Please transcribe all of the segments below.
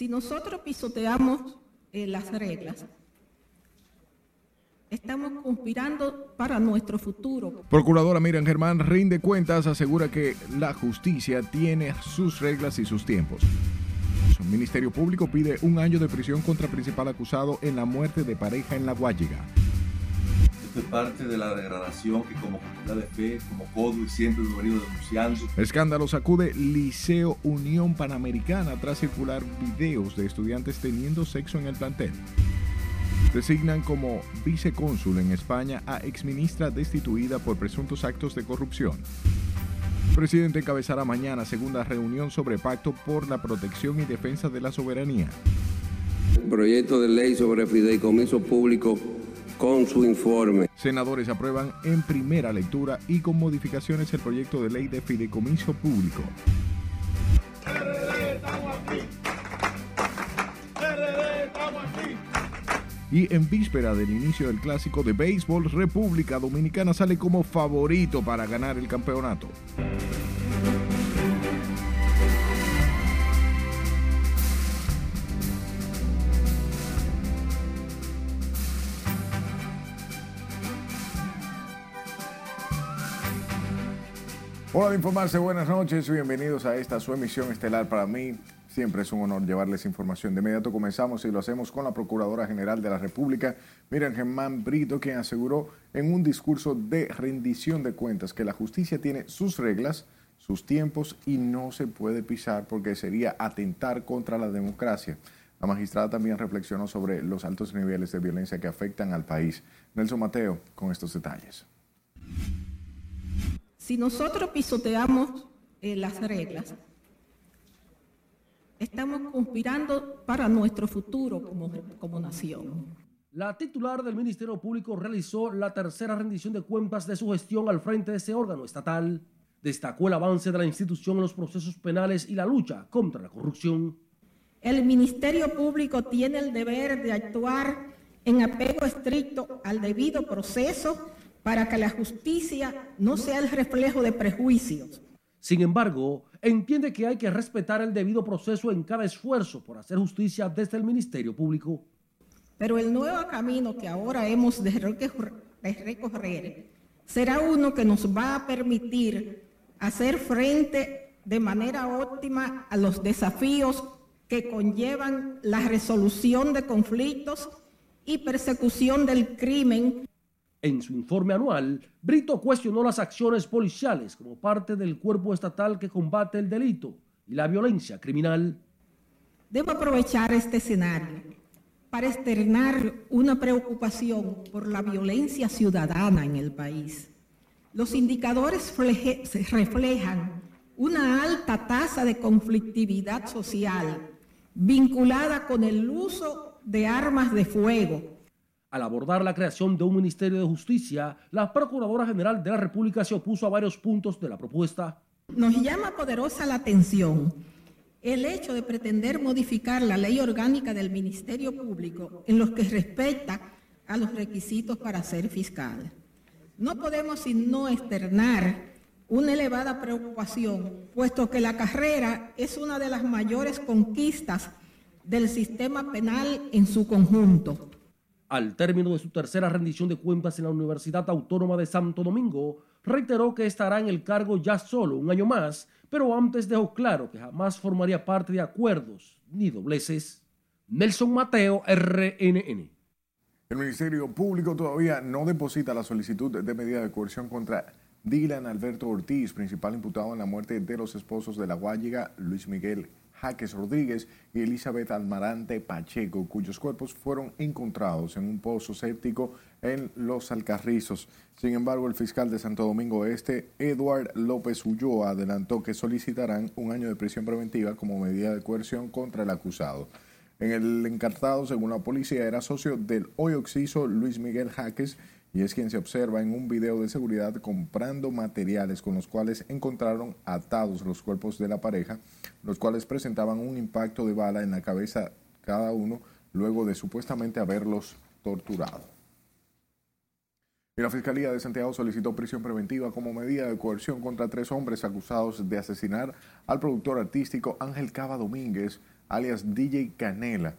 Si nosotros pisoteamos eh, las reglas, estamos conspirando para nuestro futuro. Procuradora Miriam Germán rinde cuentas, asegura que la justicia tiene sus reglas y sus tiempos. El Ministerio Público pide un año de prisión contra principal acusado en la muerte de pareja en La Guayiga. Parte de la degradación que como comunidad de fe, como CODU, siempre hemos venido denunciando. Escándalo sacude Liceo Unión Panamericana tras circular videos de estudiantes teniendo sexo en el plantel. Designan como vicecónsul en España a exministra destituida por presuntos actos de corrupción. El presidente encabezará mañana segunda reunión sobre pacto por la protección y defensa de la soberanía. Proyecto de ley sobre fideicomiso público con su informe. Senadores aprueban en primera lectura y con modificaciones el proyecto de ley de fideicomiso público. Y en víspera del inicio del clásico de béisbol, República Dominicana sale como favorito para ganar el campeonato. Hola de informarse, buenas noches y bienvenidos a esta su emisión estelar para mí. Siempre es un honor llevarles información. De inmediato comenzamos y lo hacemos con la Procuradora General de la República, Miriam Germán Brito, quien aseguró en un discurso de rendición de cuentas que la justicia tiene sus reglas, sus tiempos y no se puede pisar porque sería atentar contra la democracia. La magistrada también reflexionó sobre los altos niveles de violencia que afectan al país. Nelson Mateo con estos detalles. Si nosotros pisoteamos eh, las reglas, estamos conspirando para nuestro futuro como, como nación. La titular del Ministerio Público realizó la tercera rendición de cuentas de su gestión al frente de ese órgano estatal. Destacó el avance de la institución en los procesos penales y la lucha contra la corrupción. El Ministerio Público tiene el deber de actuar en apego estricto al debido proceso para que la justicia no sea el reflejo de prejuicios. Sin embargo, entiende que hay que respetar el debido proceso en cada esfuerzo por hacer justicia desde el Ministerio Público. Pero el nuevo camino que ahora hemos de recorrer será uno que nos va a permitir hacer frente de manera óptima a los desafíos que conllevan la resolución de conflictos y persecución del crimen en su informe anual, Brito cuestionó las acciones policiales como parte del cuerpo estatal que combate el delito y la violencia criminal. Debo aprovechar este escenario para externar una preocupación por la violencia ciudadana en el país. Los indicadores reflejan una alta tasa de conflictividad social vinculada con el uso de armas de fuego al abordar la creación de un Ministerio de Justicia, la Procuradora General de la República se opuso a varios puntos de la propuesta. Nos llama poderosa la atención el hecho de pretender modificar la ley orgánica del Ministerio Público en lo que respecta a los requisitos para ser fiscal. No podemos sino externar una elevada preocupación, puesto que la carrera es una de las mayores conquistas del sistema penal en su conjunto. Al término de su tercera rendición de cuentas en la Universidad Autónoma de Santo Domingo, reiteró que estará en el cargo ya solo un año más, pero antes dejó claro que jamás formaría parte de acuerdos ni dobleces. Nelson Mateo, RNN. El Ministerio Público todavía no deposita la solicitud de medida de coerción contra Dylan Alberto Ortiz, principal imputado en la muerte de los esposos de la Guayiga, Luis Miguel Jaques Rodríguez y Elizabeth Almarante Pacheco, cuyos cuerpos fueron encontrados en un pozo séptico en Los Alcarrizos. Sin embargo, el fiscal de Santo Domingo Este, Eduard López Ulloa, adelantó que solicitarán un año de prisión preventiva como medida de coerción contra el acusado. En el encartado, según la policía, era socio del hoy occiso Luis Miguel Jaques y es quien se observa en un video de seguridad comprando materiales con los cuales encontraron atados los cuerpos de la pareja, los cuales presentaban un impacto de bala en la cabeza cada uno luego de supuestamente haberlos torturado. La Fiscalía de Santiago solicitó prisión preventiva como medida de coerción contra tres hombres acusados de asesinar al productor artístico Ángel Cava Domínguez alias DJ Canela.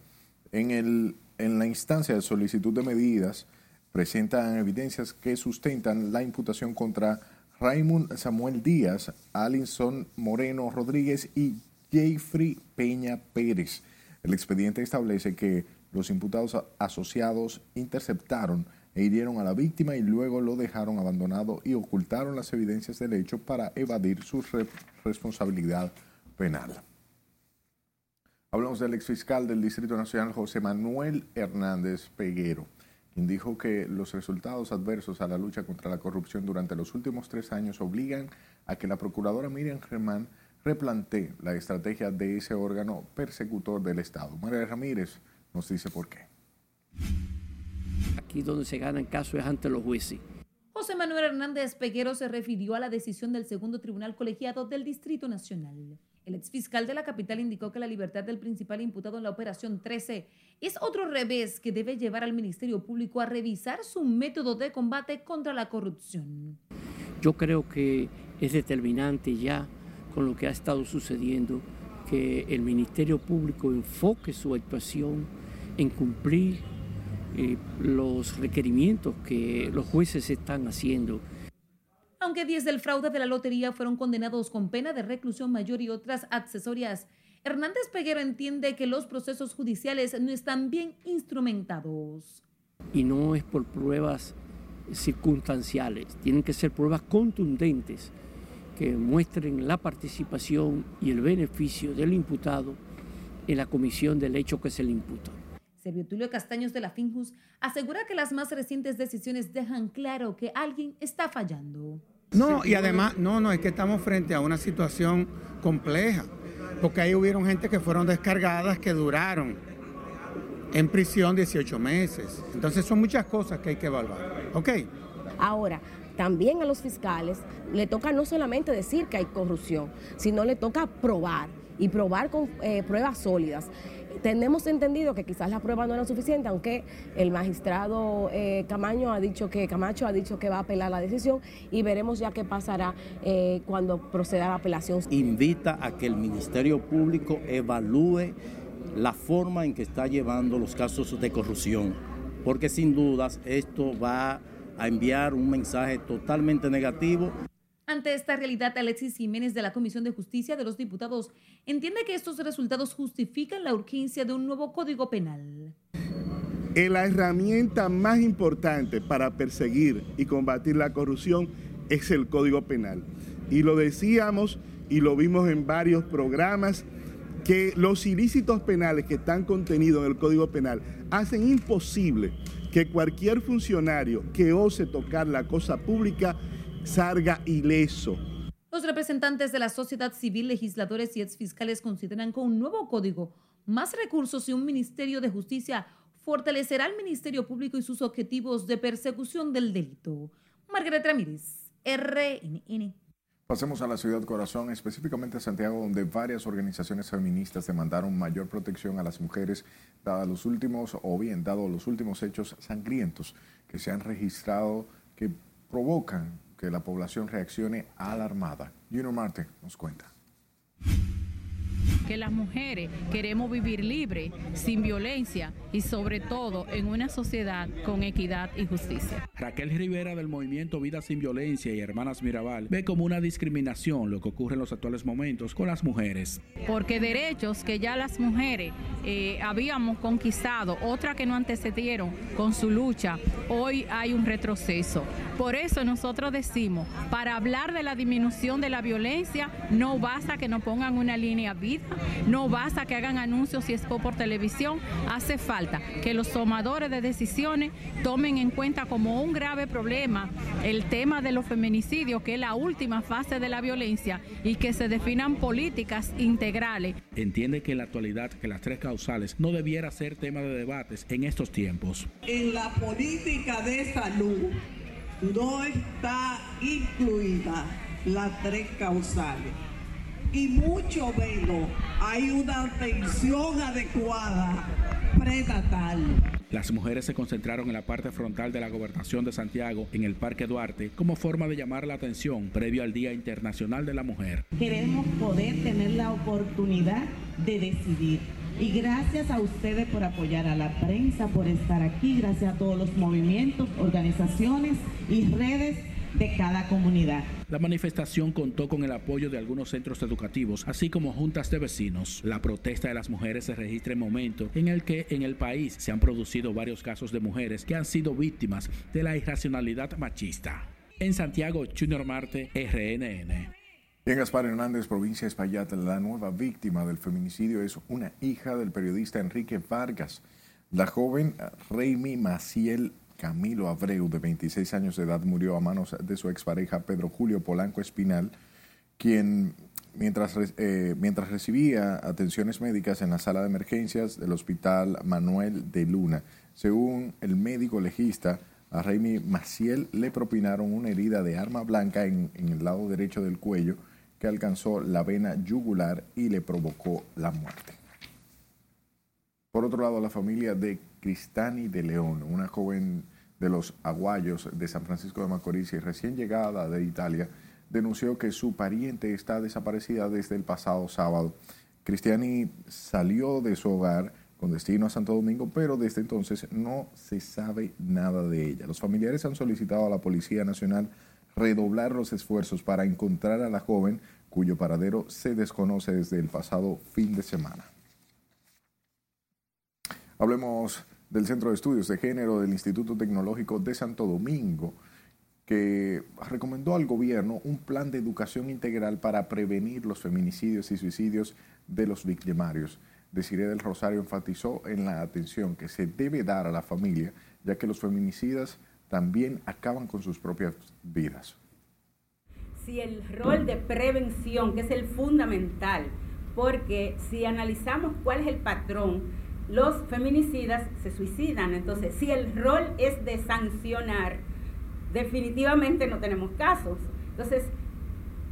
En, el, en la instancia de solicitud de medidas, presentan evidencias que sustentan la imputación contra Raymond Samuel Díaz, Alinson Moreno Rodríguez y Jeffrey Peña Pérez. El expediente establece que los imputados asociados interceptaron e hirieron a la víctima y luego lo dejaron abandonado y ocultaron las evidencias del hecho para evadir su responsabilidad penal. Hablamos del exfiscal del Distrito Nacional José Manuel Hernández Peguero, quien dijo que los resultados adversos a la lucha contra la corrupción durante los últimos tres años obligan a que la procuradora Miriam Germán replantee la estrategia de ese órgano persecutor del Estado. María Ramírez nos dice por qué. Aquí donde se gana el caso es ante los jueces. José Manuel Hernández Peguero se refirió a la decisión del segundo tribunal colegiado del Distrito Nacional. El exfiscal de la capital indicó que la libertad del principal imputado en la operación 13 es otro revés que debe llevar al Ministerio Público a revisar su método de combate contra la corrupción. Yo creo que es determinante ya con lo que ha estado sucediendo que el Ministerio Público enfoque su actuación en cumplir eh, los requerimientos que los jueces están haciendo. Aunque 10 del fraude de la lotería fueron condenados con pena de reclusión mayor y otras accesorias, Hernández Peguero entiende que los procesos judiciales no están bien instrumentados. Y no es por pruebas circunstanciales, tienen que ser pruebas contundentes que muestren la participación y el beneficio del imputado en la comisión del hecho que se le imputa. Servio Tulio Castaños de la Finjus asegura que las más recientes decisiones dejan claro que alguien está fallando. No, y además, no, no, es que estamos frente a una situación compleja, porque ahí hubieron gente que fueron descargadas que duraron en prisión 18 meses. Entonces son muchas cosas que hay que evaluar. ¿Ok? Ahora, también a los fiscales le toca no solamente decir que hay corrupción, sino le toca probar y probar con eh, pruebas sólidas. Tenemos entendido que quizás la prueba no era suficiente, aunque el magistrado eh, Camaño ha dicho que Camacho ha dicho que va a apelar la decisión y veremos ya qué pasará eh, cuando proceda la apelación. Invita a que el Ministerio Público evalúe la forma en que está llevando los casos de corrupción, porque sin dudas esto va a enviar un mensaje totalmente negativo. Ante esta realidad, Alexis Jiménez de la Comisión de Justicia de los Diputados entiende que estos resultados justifican la urgencia de un nuevo código penal. La herramienta más importante para perseguir y combatir la corrupción es el código penal. Y lo decíamos y lo vimos en varios programas que los ilícitos penales que están contenidos en el Código Penal hacen imposible que cualquier funcionario que ose tocar la cosa pública salga ileso. Los representantes de la sociedad civil, legisladores y exfiscales consideran que un nuevo código, más recursos y un Ministerio de Justicia fortalecerá al Ministerio Público y sus objetivos de persecución del delito. Margaret Ramírez, RNN. Pasemos a la ciudad corazón, específicamente a Santiago, donde varias organizaciones feministas demandaron mayor protección a las mujeres, dados los últimos, o bien, dado los últimos hechos sangrientos que se han registrado que provocan que la población reaccione alarmada. Junior Marte nos cuenta que las mujeres queremos vivir libre, sin violencia y sobre todo en una sociedad con equidad y justicia. Raquel Rivera del movimiento Vida sin Violencia y Hermanas Mirabal ve como una discriminación lo que ocurre en los actuales momentos con las mujeres. Porque derechos que ya las mujeres eh, habíamos conquistado, otra que no antecedieron con su lucha, hoy hay un retroceso. Por eso nosotros decimos, para hablar de la disminución de la violencia, no basta que nos pongan una línea vida, no basta que hagan anuncios y expo por televisión, hace falta que los tomadores de decisiones tomen en cuenta como un grave problema el tema de los feminicidios, que es la última fase de la violencia, y que se definan políticas integrales. Entiende que en la actualidad que las tres causales no debiera ser tema de debates en estos tiempos. En la política de salud no está incluida las tres causales y mucho menos hay una atención adecuada prenatal. Las mujeres se concentraron en la parte frontal de la gobernación de Santiago, en el Parque Duarte, como forma de llamar la atención previo al Día Internacional de la Mujer. Queremos poder tener la oportunidad de decidir Y gracias a ustedes por apoyar a la prensa, por estar aquí, gracias a todos los movimientos, organizaciones y redes de cada comunidad. La manifestación contó con el apoyo de algunos centros educativos, así como juntas de vecinos. La protesta de las mujeres se registra en momento en el que en el país se han producido varios casos de mujeres que han sido víctimas de la irracionalidad machista. En Santiago, Junior Marte, RNN. En Gaspar Hernández, provincia de Espaillat, la nueva víctima del feminicidio es una hija del periodista Enrique Vargas. La joven Reimi Maciel Camilo Abreu, de 26 años de edad, murió a manos de su expareja Pedro Julio Polanco Espinal, quien mientras, eh, mientras recibía atenciones médicas en la sala de emergencias del Hospital Manuel de Luna. Según el médico legista, a Raimi Maciel le propinaron una herida de arma blanca en, en el lado derecho del cuello que alcanzó la vena yugular y le provocó la muerte. Por otro lado, la familia de Cristani de León, una joven de los Aguayos de San Francisco de Macorís y recién llegada de Italia, denunció que su pariente está desaparecida desde el pasado sábado. Cristiani salió de su hogar con destino a Santo Domingo, pero desde entonces no se sabe nada de ella. Los familiares han solicitado a la Policía Nacional redoblar los esfuerzos para encontrar a la joven cuyo paradero se desconoce desde el pasado fin de semana. Hablemos del Centro de Estudios de Género del Instituto Tecnológico de Santo Domingo, que recomendó al gobierno un plan de educación integral para prevenir los feminicidios y suicidios de los victimarios. Desiree del Rosario enfatizó en la atención que se debe dar a la familia, ya que los feminicidas también acaban con sus propias vidas. Si el rol de prevención, que es el fundamental, porque si analizamos cuál es el patrón, los feminicidas se suicidan. Entonces, si el rol es de sancionar, definitivamente no tenemos casos. Entonces,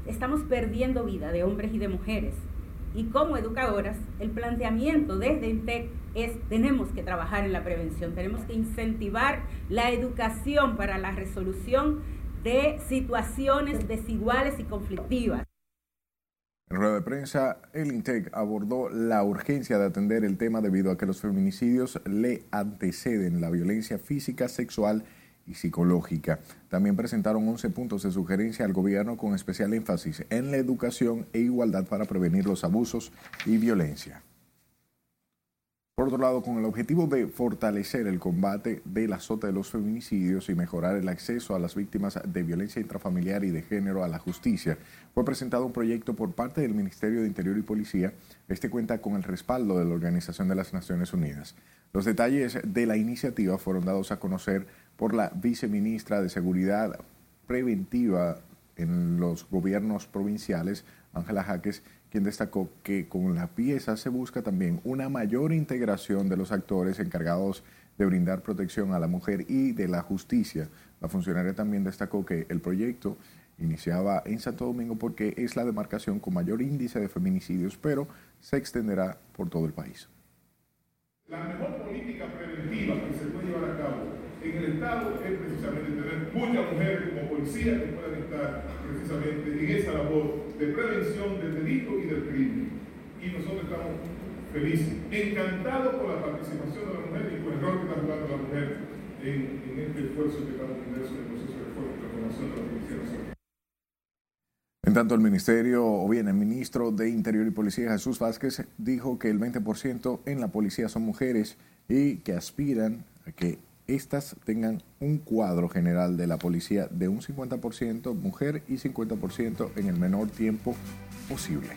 estamos perdiendo vida de hombres y de mujeres. Y como educadoras, el planteamiento desde INTEC es, tenemos que trabajar en la prevención, tenemos que incentivar la educación para la resolución de situaciones desiguales y conflictivas. En rueda de prensa, el INTEC abordó la urgencia de atender el tema debido a que los feminicidios le anteceden la violencia física, sexual y psicológica. También presentaron 11 puntos de sugerencia al gobierno con especial énfasis en la educación e igualdad para prevenir los abusos y violencia. Por otro lado, con el objetivo de fortalecer el combate del azote de los feminicidios y mejorar el acceso a las víctimas de violencia intrafamiliar y de género a la justicia, fue presentado un proyecto por parte del Ministerio de Interior y Policía. Este cuenta con el respaldo de la Organización de las Naciones Unidas. Los detalles de la iniciativa fueron dados a conocer por la viceministra de Seguridad Preventiva en los gobiernos provinciales, Ángela Jaques, quien destacó que con la pieza se busca también una mayor integración de los actores encargados de brindar protección a la mujer y de la justicia. La funcionaria también destacó que el proyecto iniciaba en Santo Domingo porque es la demarcación con mayor índice de feminicidios, pero se extenderá por todo el país. La mejor política preventiva que se puede llevar a cabo en el Estado es precisamente tener muchas mujeres como policías que puedan estar precisamente en esa labor de prevención del delito y del crimen. Y nosotros estamos felices, encantados por la participación de la mujer y por el rol que está jugando la mujer en, en este esfuerzo que estamos inmersos en el proceso de reforma y transformación de la Policía Nacional. En tanto, el Ministerio, o bien el ministro de Interior y Policía, Jesús Vázquez, dijo que el 20% en la policía son mujeres y que aspiran a que éstas tengan un cuadro general de la policía de un 50% mujer y 50% en el menor tiempo posible.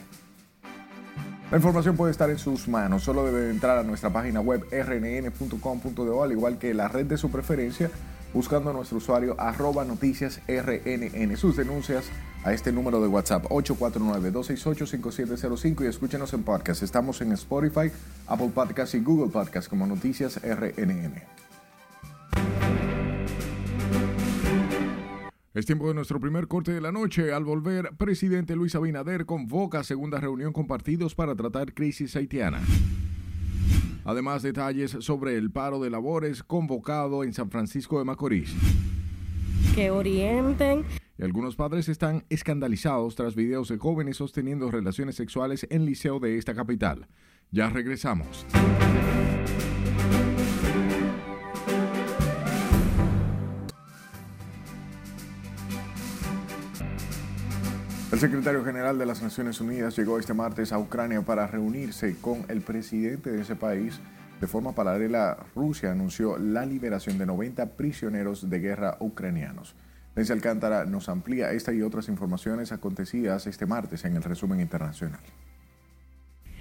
La información puede estar en sus manos, solo debe entrar a nuestra página web rnn.com.do, al igual que la red de su preferencia, buscando a nuestro usuario arroba noticias rnn. Sus denuncias a este número de WhatsApp 849-268-5705 y escúchenos en podcast. Estamos en Spotify, Apple Podcast y Google Podcast como Noticias RNN. Es tiempo de nuestro primer corte de la noche. Al volver, presidente Luis Abinader convoca segunda reunión con partidos para tratar crisis haitiana. Además, detalles sobre el paro de labores convocado en San Francisco de Macorís. que orienten. Y algunos padres están escandalizados tras videos de jóvenes sosteniendo relaciones sexuales en liceo de esta capital. Ya regresamos. El secretario general de las Naciones Unidas llegó este martes a Ucrania para reunirse con el presidente de ese país. De forma paralela, Rusia anunció la liberación de 90 prisioneros de guerra ucranianos. Denise Alcántara nos amplía esta y otras informaciones acontecidas este martes en el resumen internacional.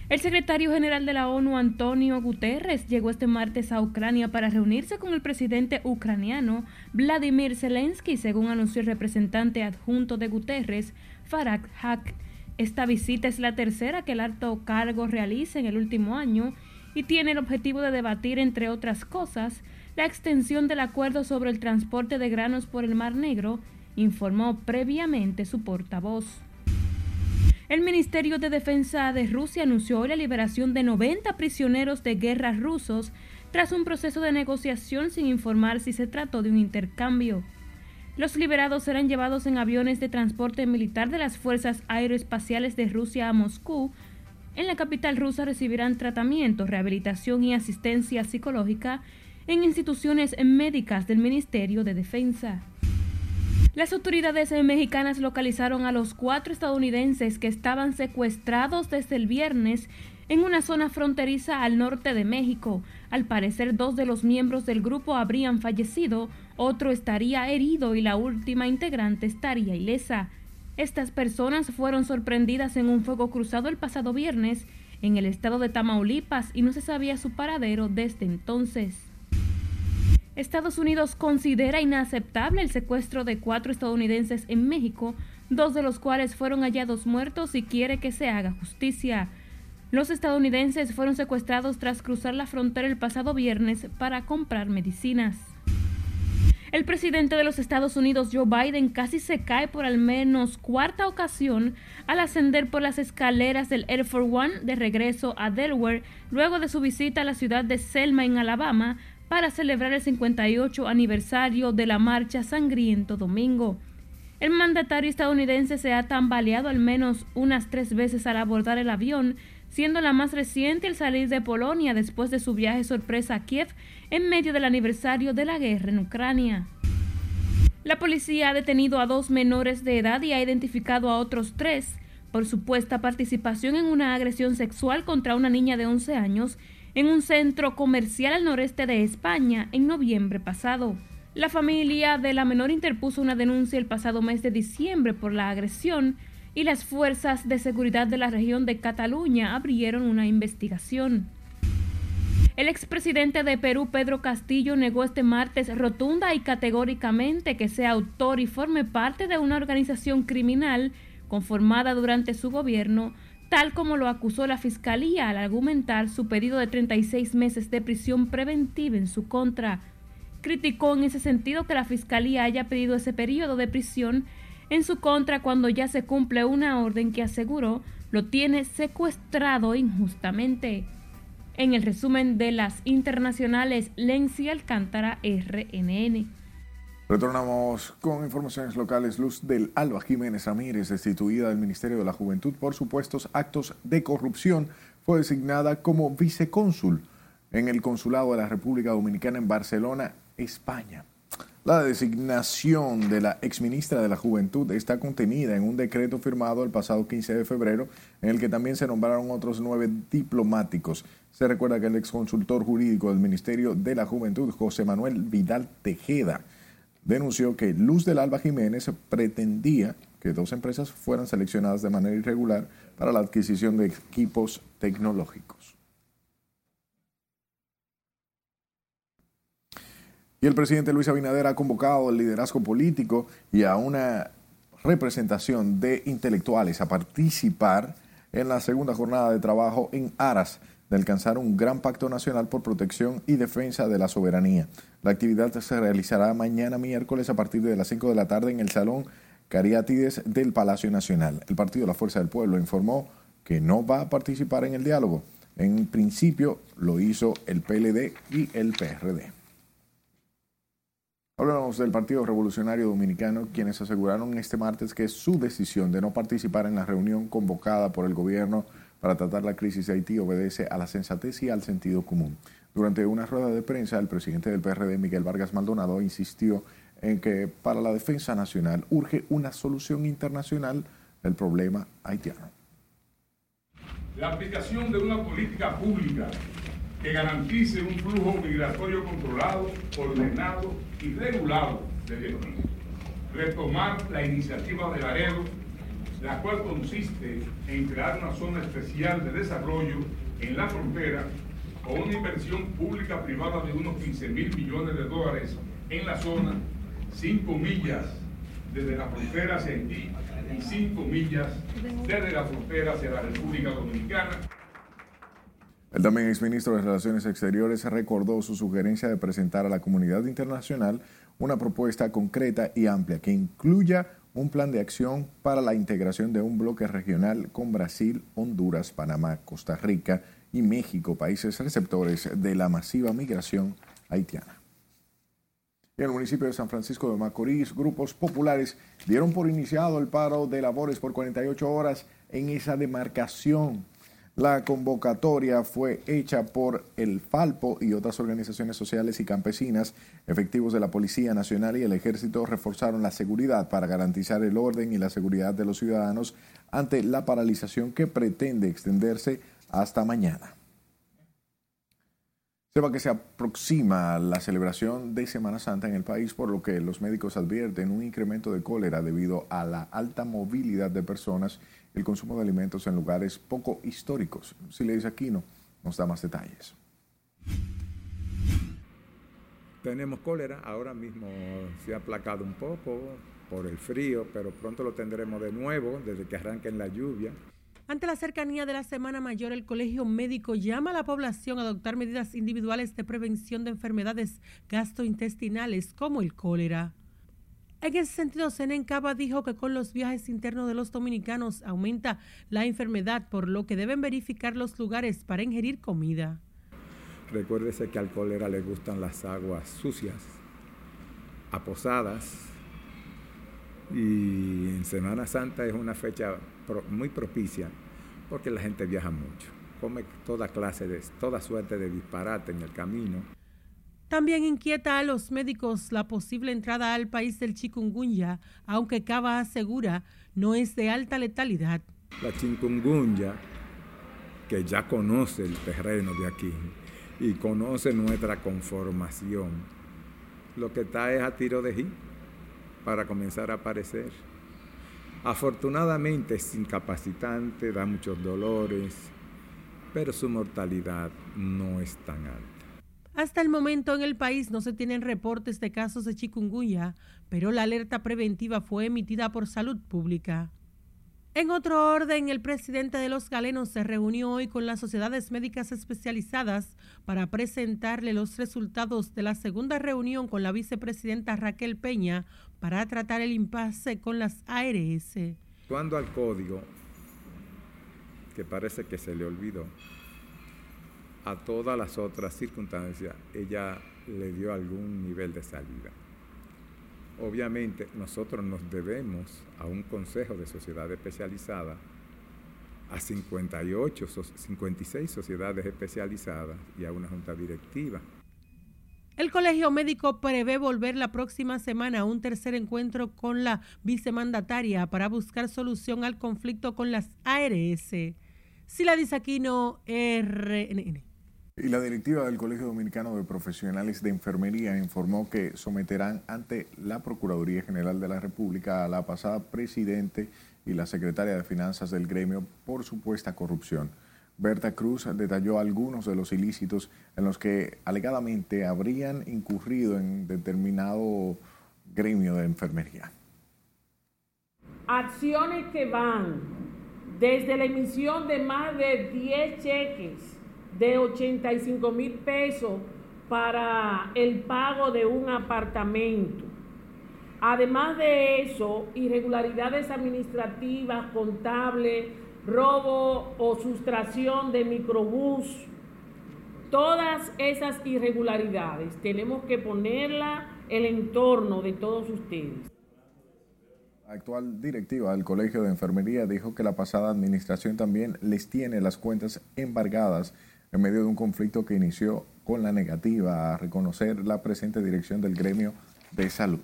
El secretario general de la ONU, Antonio Guterres, llegó este martes a Ucrania para reunirse con el presidente ucraniano Vladimir Zelensky, según anunció el representante adjunto de Guterres, Farag Haq. Esta visita es la tercera que el alto cargo realiza en el último año y tiene el objetivo de debatir, entre otras cosas, la extensión del acuerdo sobre el transporte de granos por el Mar Negro, informó previamente su portavoz. El Ministerio de Defensa de Rusia anunció hoy la liberación de 90 prisioneros de guerra rusos tras un proceso de negociación sin informar si se trató de un intercambio. Los liberados serán llevados en aviones de transporte militar de las Fuerzas Aeroespaciales de Rusia a Moscú. En la capital rusa recibirán tratamiento, rehabilitación y asistencia psicológica en instituciones médicas del Ministerio de Defensa. Las autoridades mexicanas localizaron a los cuatro estadounidenses que estaban secuestrados desde el viernes en una zona fronteriza al norte de México. Al parecer, dos de los miembros del grupo habrían fallecido, otro estaría herido y la última integrante estaría ilesa. Estas personas fueron sorprendidas en un fuego cruzado el pasado viernes en el estado de Tamaulipas y no se sabía su paradero desde entonces. Estados Unidos considera inaceptable el secuestro de cuatro estadounidenses en México, dos de los cuales fueron hallados muertos y quiere que se haga justicia. Los estadounidenses fueron secuestrados tras cruzar la frontera el pasado viernes para comprar medicinas. El presidente de los Estados Unidos, Joe Biden, casi se cae por al menos cuarta ocasión al ascender por las escaleras del Air Force One de regreso a Delaware luego de su visita a la ciudad de Selma, en Alabama, para celebrar el 58 aniversario de la Marcha Sangriento Domingo. El mandatario estadounidense se ha tambaleado al menos unas tres veces al abordar el avión siendo la más reciente el salir de Polonia después de su viaje sorpresa a Kiev en medio del aniversario de la guerra en Ucrania. La policía ha detenido a dos menores de edad y ha identificado a otros tres por supuesta participación en una agresión sexual contra una niña de 11 años en un centro comercial al noreste de España en noviembre pasado. La familia de la menor interpuso una denuncia el pasado mes de diciembre por la agresión y las fuerzas de seguridad de la región de Cataluña abrieron una investigación. El expresidente de Perú, Pedro Castillo, negó este martes rotunda y categóricamente que sea autor y forme parte de una organización criminal conformada durante su gobierno, tal como lo acusó la Fiscalía al argumentar su pedido de 36 meses de prisión preventiva en su contra. Criticó en ese sentido que la Fiscalía haya pedido ese periodo de prisión en su contra cuando ya se cumple una orden que aseguró lo tiene secuestrado injustamente. En el resumen de las internacionales, Lenzi Alcántara, RNN. Retornamos con informaciones locales. Luz del Alba Jiménez Ramírez, destituida del Ministerio de la Juventud por supuestos actos de corrupción, fue designada como vicecónsul en el Consulado de la República Dominicana en Barcelona, España. La designación de la exministra de la Juventud está contenida en un decreto firmado el pasado 15 de febrero, en el que también se nombraron otros nueve diplomáticos. Se recuerda que el exconsultor jurídico del Ministerio de la Juventud, José Manuel Vidal Tejeda, denunció que Luz del Alba Jiménez pretendía que dos empresas fueran seleccionadas de manera irregular para la adquisición de equipos tecnológicos. Y el presidente Luis Abinader ha convocado al liderazgo político y a una representación de intelectuales a participar en la segunda jornada de trabajo en aras de alcanzar un gran pacto nacional por protección y defensa de la soberanía. La actividad se realizará mañana miércoles a partir de las 5 de la tarde en el Salón Cariátides del Palacio Nacional. El Partido La Fuerza del Pueblo informó que no va a participar en el diálogo. En principio lo hizo el PLD y el PRD. Hablamos del Partido Revolucionario Dominicano, quienes aseguraron este martes que su decisión de no participar en la reunión convocada por el gobierno para tratar la crisis de Haití obedece a la sensatez y al sentido común. Durante una rueda de prensa, el presidente del PRD, Miguel Vargas Maldonado, insistió en que para la defensa nacional urge una solución internacional del problema haitiano. La aplicación de una política pública que garantice un flujo migratorio controlado, ordenado y regulado de Haití. Retomar la iniciativa de Laredo, la cual consiste en crear una zona especial de desarrollo en la frontera con una inversión pública privada de unos 15 mil millones de dólares en la zona, 5 millas desde la frontera hacia Haití y 5 millas desde la frontera hacia la República Dominicana. El también exministro de Relaciones Exteriores recordó su sugerencia de presentar a la comunidad internacional una propuesta concreta y amplia que incluya un plan de acción para la integración de un bloque regional con Brasil, Honduras, Panamá, Costa Rica y México, países receptores de la masiva migración haitiana. En el municipio de San Francisco de Macorís, grupos populares dieron por iniciado el paro de labores por 48 horas en esa demarcación la convocatoria fue hecha por el Falpo y otras organizaciones sociales y campesinas. Efectivos de la Policía Nacional y el Ejército reforzaron la seguridad para garantizar el orden y la seguridad de los ciudadanos ante la paralización que pretende extenderse hasta mañana. Sepa que se aproxima la celebración de Semana Santa en el país, por lo que los médicos advierten un incremento de cólera debido a la alta movilidad de personas el consumo de alimentos en lugares poco históricos. Si le dice Aquino, nos da más detalles. Tenemos cólera, ahora mismo se ha aplacado un poco por el frío, pero pronto lo tendremos de nuevo desde que arranquen la lluvia. Ante la cercanía de la Semana Mayor, el Colegio Médico llama a la población a adoptar medidas individuales de prevención de enfermedades gastrointestinales como el cólera. En ese sentido, Senencaba dijo que con los viajes internos de los dominicanos aumenta la enfermedad, por lo que deben verificar los lugares para ingerir comida. Recuérdese que al cólera le gustan las aguas sucias, aposadas, y en Semana Santa es una fecha muy propicia porque la gente viaja mucho, come toda clase de, toda suerte de disparate en el camino. También inquieta a los médicos la posible entrada al país del chikungunya, aunque Cava asegura no es de alta letalidad. La chikungunya, que ya conoce el terreno de aquí y conoce nuestra conformación, lo que está es a tiro de hit para comenzar a aparecer. Afortunadamente es incapacitante, da muchos dolores, pero su mortalidad no es tan alta. Hasta el momento en el país no se tienen reportes de casos de chikungunya, pero la alerta preventiva fue emitida por Salud Pública. En otro orden, el presidente de los galenos se reunió hoy con las sociedades médicas especializadas para presentarle los resultados de la segunda reunión con la vicepresidenta Raquel Peña para tratar el impasse con las ARS. Cuando al código, que parece que se le olvidó, a todas las otras circunstancias ella le dio algún nivel de salida. Obviamente nosotros nos debemos a un consejo de sociedad especializada, a 58, 56 sociedades especializadas y a una junta directiva. El Colegio Médico prevé volver la próxima semana a un tercer encuentro con la vicemandataria para buscar solución al conflicto con las ARS. Sila Disaquino, RNN. Y la directiva del Colegio Dominicano de Profesionales de Enfermería informó que someterán ante la Procuraduría General de la República a la pasada presidente y la secretaria de Finanzas del gremio por supuesta corrupción. Berta Cruz detalló algunos de los ilícitos en los que alegadamente habrían incurrido en determinado gremio de enfermería. Acciones que van desde la emisión de más de 10 cheques de 85 mil pesos para el pago de un apartamento. Además de eso, irregularidades administrativas, contables, robo o sustracción de microbús, todas esas irregularidades tenemos que ponerlas el entorno de todos ustedes. La actual directiva del Colegio de Enfermería dijo que la pasada administración también les tiene las cuentas embargadas en medio de un conflicto que inició con la negativa a reconocer la presente dirección del gremio de salud.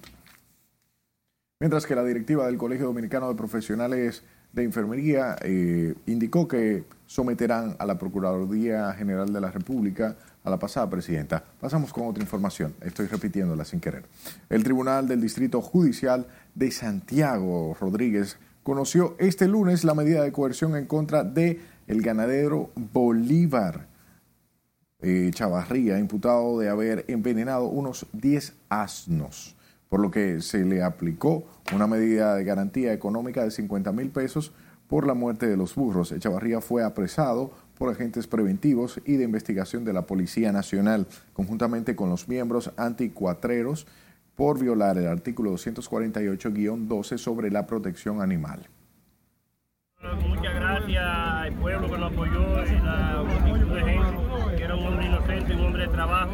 Mientras que la directiva del Colegio Dominicano de Profesionales de Enfermería eh, indicó que someterán a la Procuraduría General de la República a la pasada presidenta. Pasamos con otra información, estoy repitiéndola sin querer. El Tribunal del Distrito Judicial de Santiago Rodríguez conoció este lunes la medida de coerción en contra de el ganadero Bolívar eh, Chavarría, imputado de haber envenenado unos 10 asnos, por lo que se le aplicó una medida de garantía económica de 50 mil pesos por la muerte de los burros. Chavarría fue apresado por agentes preventivos y de investigación de la Policía Nacional, conjuntamente con los miembros anticuatreros, por violar el artículo 248-12 sobre la protección animal. Muchas gracias al pueblo que lo apoyó la multitud de inocente, un hombre de trabajo.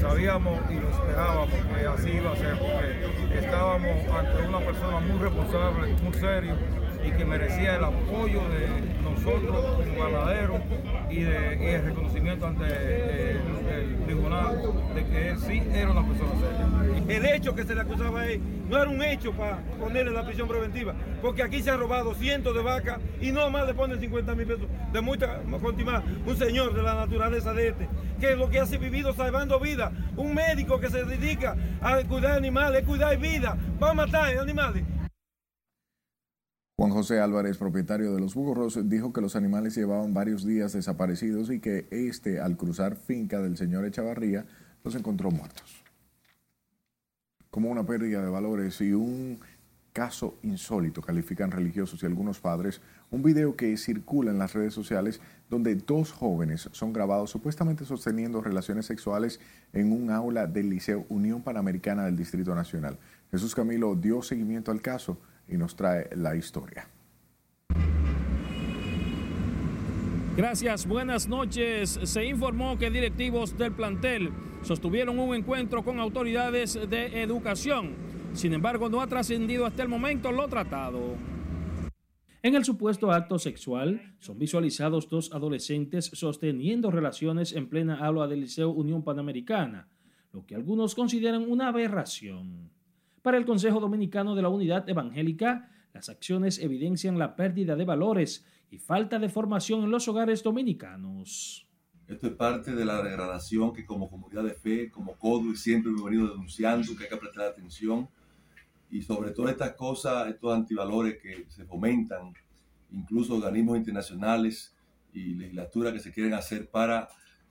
Sabíamos y lo esperábamos que así iba a ser, porque estábamos ante una persona muy responsable, muy serio y que merecía el apoyo de nosotros como ganaderos y, el reconocimiento ante el, de que sí era una persona seria. El hecho que se le acusaba a él no era un hecho para ponerle la prisión preventiva, porque aquí se ha robado cientos de vacas y no más le ponen 50 mil pesos de mucha continuar. Un señor de la naturaleza de este, que es lo que hace vivido salvando vida, un médico que se dedica a cuidar animales, cuidar vida, va a matar animales. Juan José Álvarez, propietario de los burros, dijo que los animales llevaban varios días desaparecidos y que este, al cruzar finca del señor Echavarría, los encontró muertos. Como una pérdida de valores y un caso insólito, califican religiosos y algunos padres, un video que circula en las redes sociales donde dos jóvenes son grabados supuestamente sosteniendo relaciones sexuales en un aula del Liceo Unión Panamericana del Distrito Nacional. Jesús Camilo dio seguimiento al caso y nos trae la historia. Gracias, buenas noches. Se informó que directivos del plantel sostuvieron un encuentro con autoridades de educación. Sin embargo, no ha trascendido hasta el momento lo tratado. En el supuesto acto sexual son visualizados dos adolescentes sosteniendo relaciones en plena aula del Liceo Unión Panamericana, lo que algunos consideran una aberración. Para el Consejo Dominicano de la Unidad Evangélica, las acciones evidencian la pérdida de valores y falta de formación en los hogares dominicanos. Esto es parte de la degradación que como comunidad de fe, como CODU, siempre hemos venido denunciando, que hay que prestar atención. Y sobre todo estas cosas, estos antivalores que se fomentan, incluso organismos internacionales y legislaturas que se quieren hacer para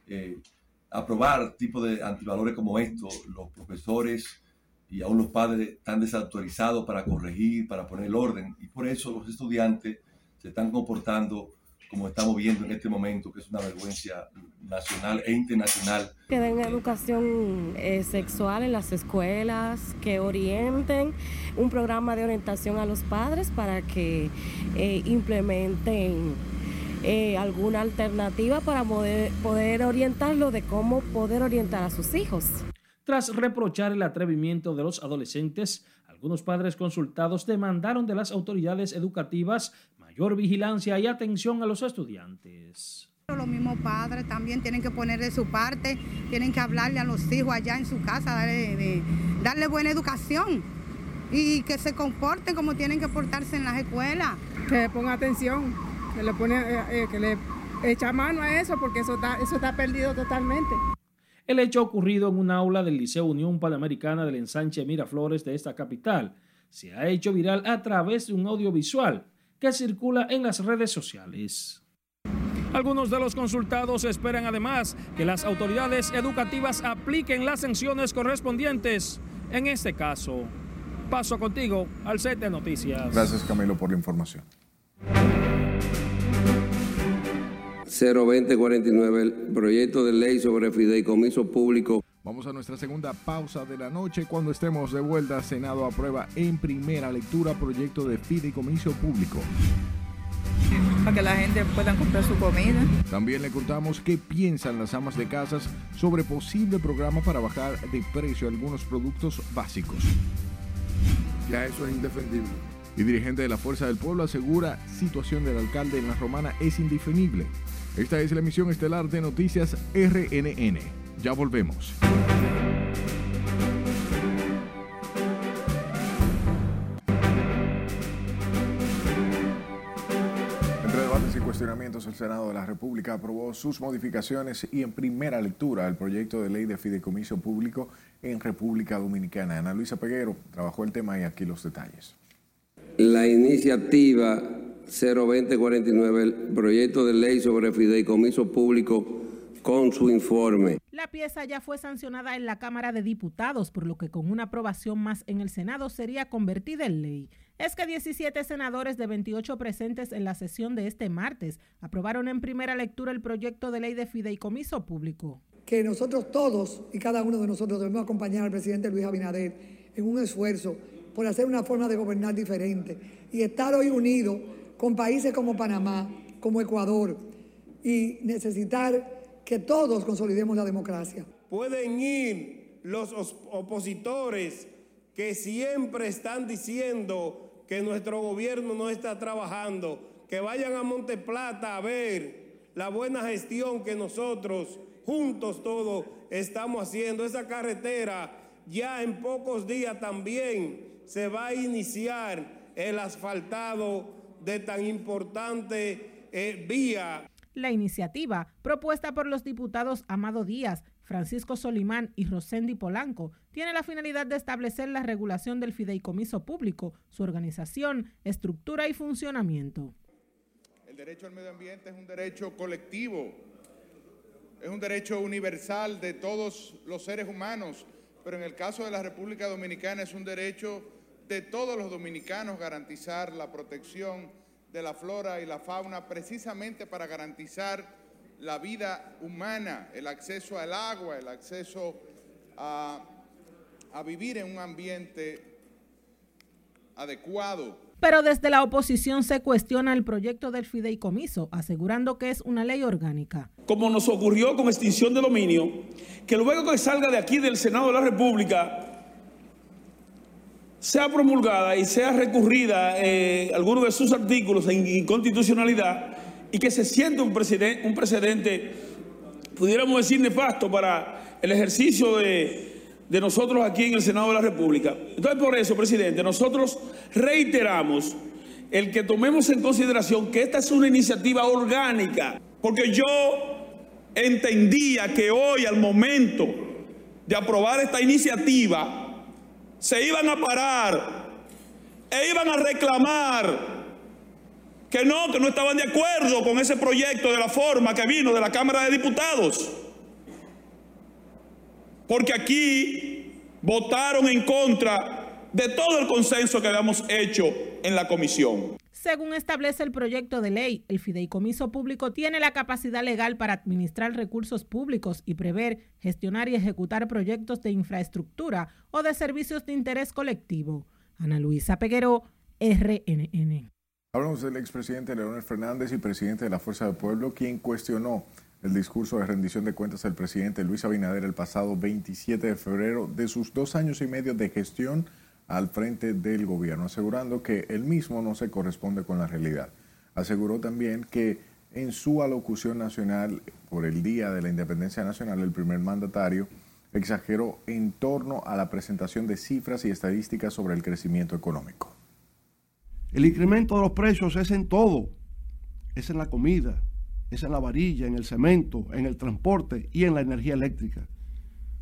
eh, aprobar tipos de antivalores como estos, los profesores, y aún los padres están desautorizados para corregir, para poner el orden. Y por eso los estudiantes se están comportando como estamos viendo en este momento, que es una vergüenza nacional e internacional. Que den educación eh, sexual en las escuelas, que orienten un programa de orientación a los padres para que eh, implementen eh, alguna alternativa para poder, poder orientarlo de cómo poder orientar a sus hijos. Tras reprochar el atrevimiento de los adolescentes, algunos padres consultados demandaron de las autoridades educativas mayor vigilancia y atención a los estudiantes. Los mismos padres también tienen que poner de su parte, tienen que hablarle a los hijos allá en su casa, darle, darle buena educación y que se comporten como tienen que portarse en las escuelas. Que ponga atención, que le, pone, eh, eh, que le echa mano a eso porque eso está, eso está perdido totalmente. El hecho ocurrido en un aula del Liceo Unión Panamericana del ensanche Miraflores de esta capital se ha hecho viral a través de un audiovisual que circula en las redes sociales. Algunos de los consultados esperan además que las autoridades educativas apliquen las sanciones correspondientes en este caso. Paso contigo al set de noticias. Gracias Camilo por la información. 02049, el proyecto de ley sobre fideicomiso público. Vamos a nuestra segunda pausa de la noche. Cuando estemos de vuelta, Senado aprueba en primera lectura proyecto de fideicomiso público. para que la gente pueda comprar su comida. También le contamos qué piensan las amas de casas sobre posible programa para bajar de precio algunos productos básicos. Ya eso es indefendible. Y dirigente de la Fuerza del Pueblo asegura situación del alcalde en la Romana es indefinible. Esta es la emisión estelar de Noticias RNN. Ya volvemos. Entre debates y cuestionamientos, el Senado de la República aprobó sus modificaciones y en primera lectura el proyecto de ley de fideicomiso público en República Dominicana. Ana Luisa Peguero trabajó el tema y aquí los detalles. La iniciativa 02049, el proyecto de ley sobre fideicomiso público con su informe. La pieza ya fue sancionada en la Cámara de Diputados, por lo que con una aprobación más en el Senado sería convertida en ley. Es que 17 senadores de 28 presentes en la sesión de este martes aprobaron en primera lectura el proyecto de ley de fideicomiso público. Que nosotros todos y cada uno de nosotros debemos acompañar al presidente Luis Abinader en un esfuerzo por hacer una forma de gobernar diferente y estar hoy unidos con países como Panamá, como Ecuador y necesitar que todos consolidemos la democracia. Pueden ir los opositores que siempre están diciendo que nuestro gobierno no está trabajando, que vayan a Monteplata a ver la buena gestión que nosotros juntos todos estamos haciendo. Esa carretera ya en pocos días también se va a iniciar el asfaltado de tan importante eh, vía. La iniciativa, propuesta por los diputados Amado Díaz, Francisco Solimán y Rosendi Polanco, tiene la finalidad de establecer la regulación del fideicomiso público, su organización, estructura y funcionamiento. El derecho al medio ambiente es un derecho colectivo, es un derecho universal de todos los seres humanos, pero en el caso de la República Dominicana es un derecho de todos los dominicanos garantizar la protección de la flora y la fauna precisamente para garantizar la vida humana, el acceso al agua, el acceso a, a vivir en un ambiente adecuado. Pero desde la oposición se cuestiona el proyecto del fideicomiso, asegurando que es una ley orgánica. Como nos ocurrió con extinción de dominio, que luego que salga de aquí del Senado de la República, sea promulgada y sea recurrida eh, alguno de sus artículos en inconstitucionalidad y que se siente un, precedente, un precedente, pudiéramos decir, nefasto para el ejercicio de, de nosotros aquí en el Senado de la República. Entonces, por eso, presidente, nosotros reiteramos el que tomemos en consideración que esta es una iniciativa orgánica, porque yo entendía que hoy, al momento de aprobar esta iniciativa, se iban a parar e iban a reclamar que no, que no estaban de acuerdo con ese proyecto de la forma que vino de la Cámara de Diputados. Porque aquí votaron en contra de todo el consenso que habíamos hecho en la comisión. Según establece el proyecto de ley, el fideicomiso público tiene la capacidad legal para administrar recursos públicos y prever, gestionar y ejecutar proyectos de infraestructura o de servicios de interés colectivo. Ana Luisa Peguero, RNN. Hablamos del expresidente Leonel Fernández y presidente de la Fuerza del Pueblo, quien cuestionó el discurso de rendición de cuentas del presidente Luis Abinader el pasado 27 de febrero de sus dos años y medio de gestión al frente del gobierno, asegurando que él mismo no se corresponde con la realidad. Aseguró también que en su alocución nacional por el Día de la Independencia Nacional, el primer mandatario exageró en torno a la presentación de cifras y estadísticas sobre el crecimiento económico. El incremento de los precios es en todo, es en la comida, es en la varilla, en el cemento, en el transporte y en la energía eléctrica.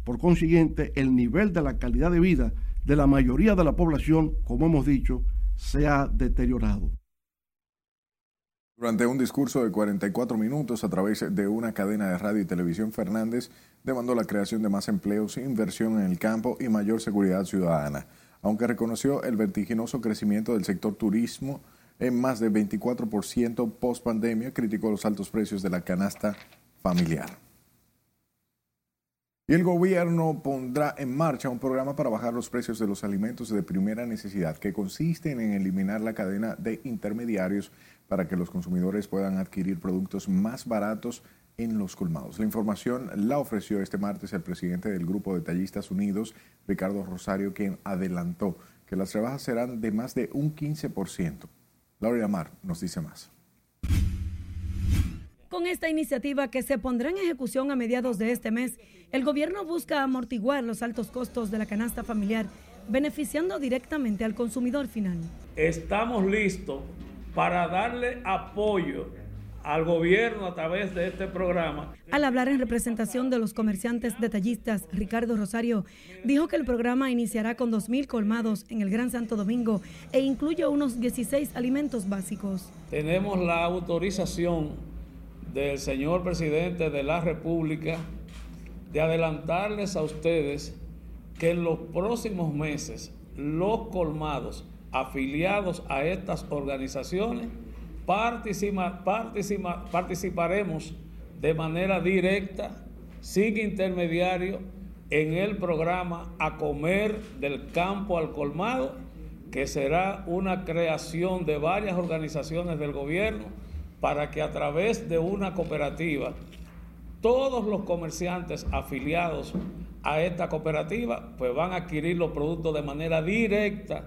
Por consiguiente, el nivel de la calidad de vida de la mayoría de la población, como hemos dicho, se ha deteriorado. Durante un discurso de 44 minutos a través de una cadena de radio y televisión, Fernández demandó la creación de más empleos, inversión en el campo y mayor seguridad ciudadana, aunque reconoció el vertiginoso crecimiento del sector turismo en más de 24% post pandemia, criticó los altos precios de la canasta familiar. Y el gobierno pondrá en marcha un programa para bajar los precios de los alimentos de primera necesidad, que consiste en eliminar la cadena de intermediarios para que los consumidores puedan adquirir productos más baratos en los colmados. La información la ofreció este martes el presidente del Grupo de Tallistas Unidos, Ricardo Rosario, quien adelantó que las rebajas serán de más de un 15%. Laura Mar nos dice más. Con esta iniciativa que se pondrá en ejecución a mediados de este mes, el gobierno busca amortiguar los altos costos de la canasta familiar, beneficiando directamente al consumidor final. Estamos listos para darle apoyo al gobierno a través de este programa. Al hablar en representación de los comerciantes detallistas, Ricardo Rosario dijo que el programa iniciará con 2.000 colmados en el Gran Santo Domingo e incluye unos 16 alimentos básicos. Tenemos la autorización del señor presidente de la República de adelantarles a ustedes que en los próximos meses los colmados afiliados a estas organizaciones participa, participa, participaremos de manera directa, sin intermediario, en el programa A Comer del Campo al Colmado, que será una creación de varias organizaciones del gobierno para que a través de una cooperativa todos los comerciantes afiliados a esta cooperativa pues van a adquirir los productos de manera directa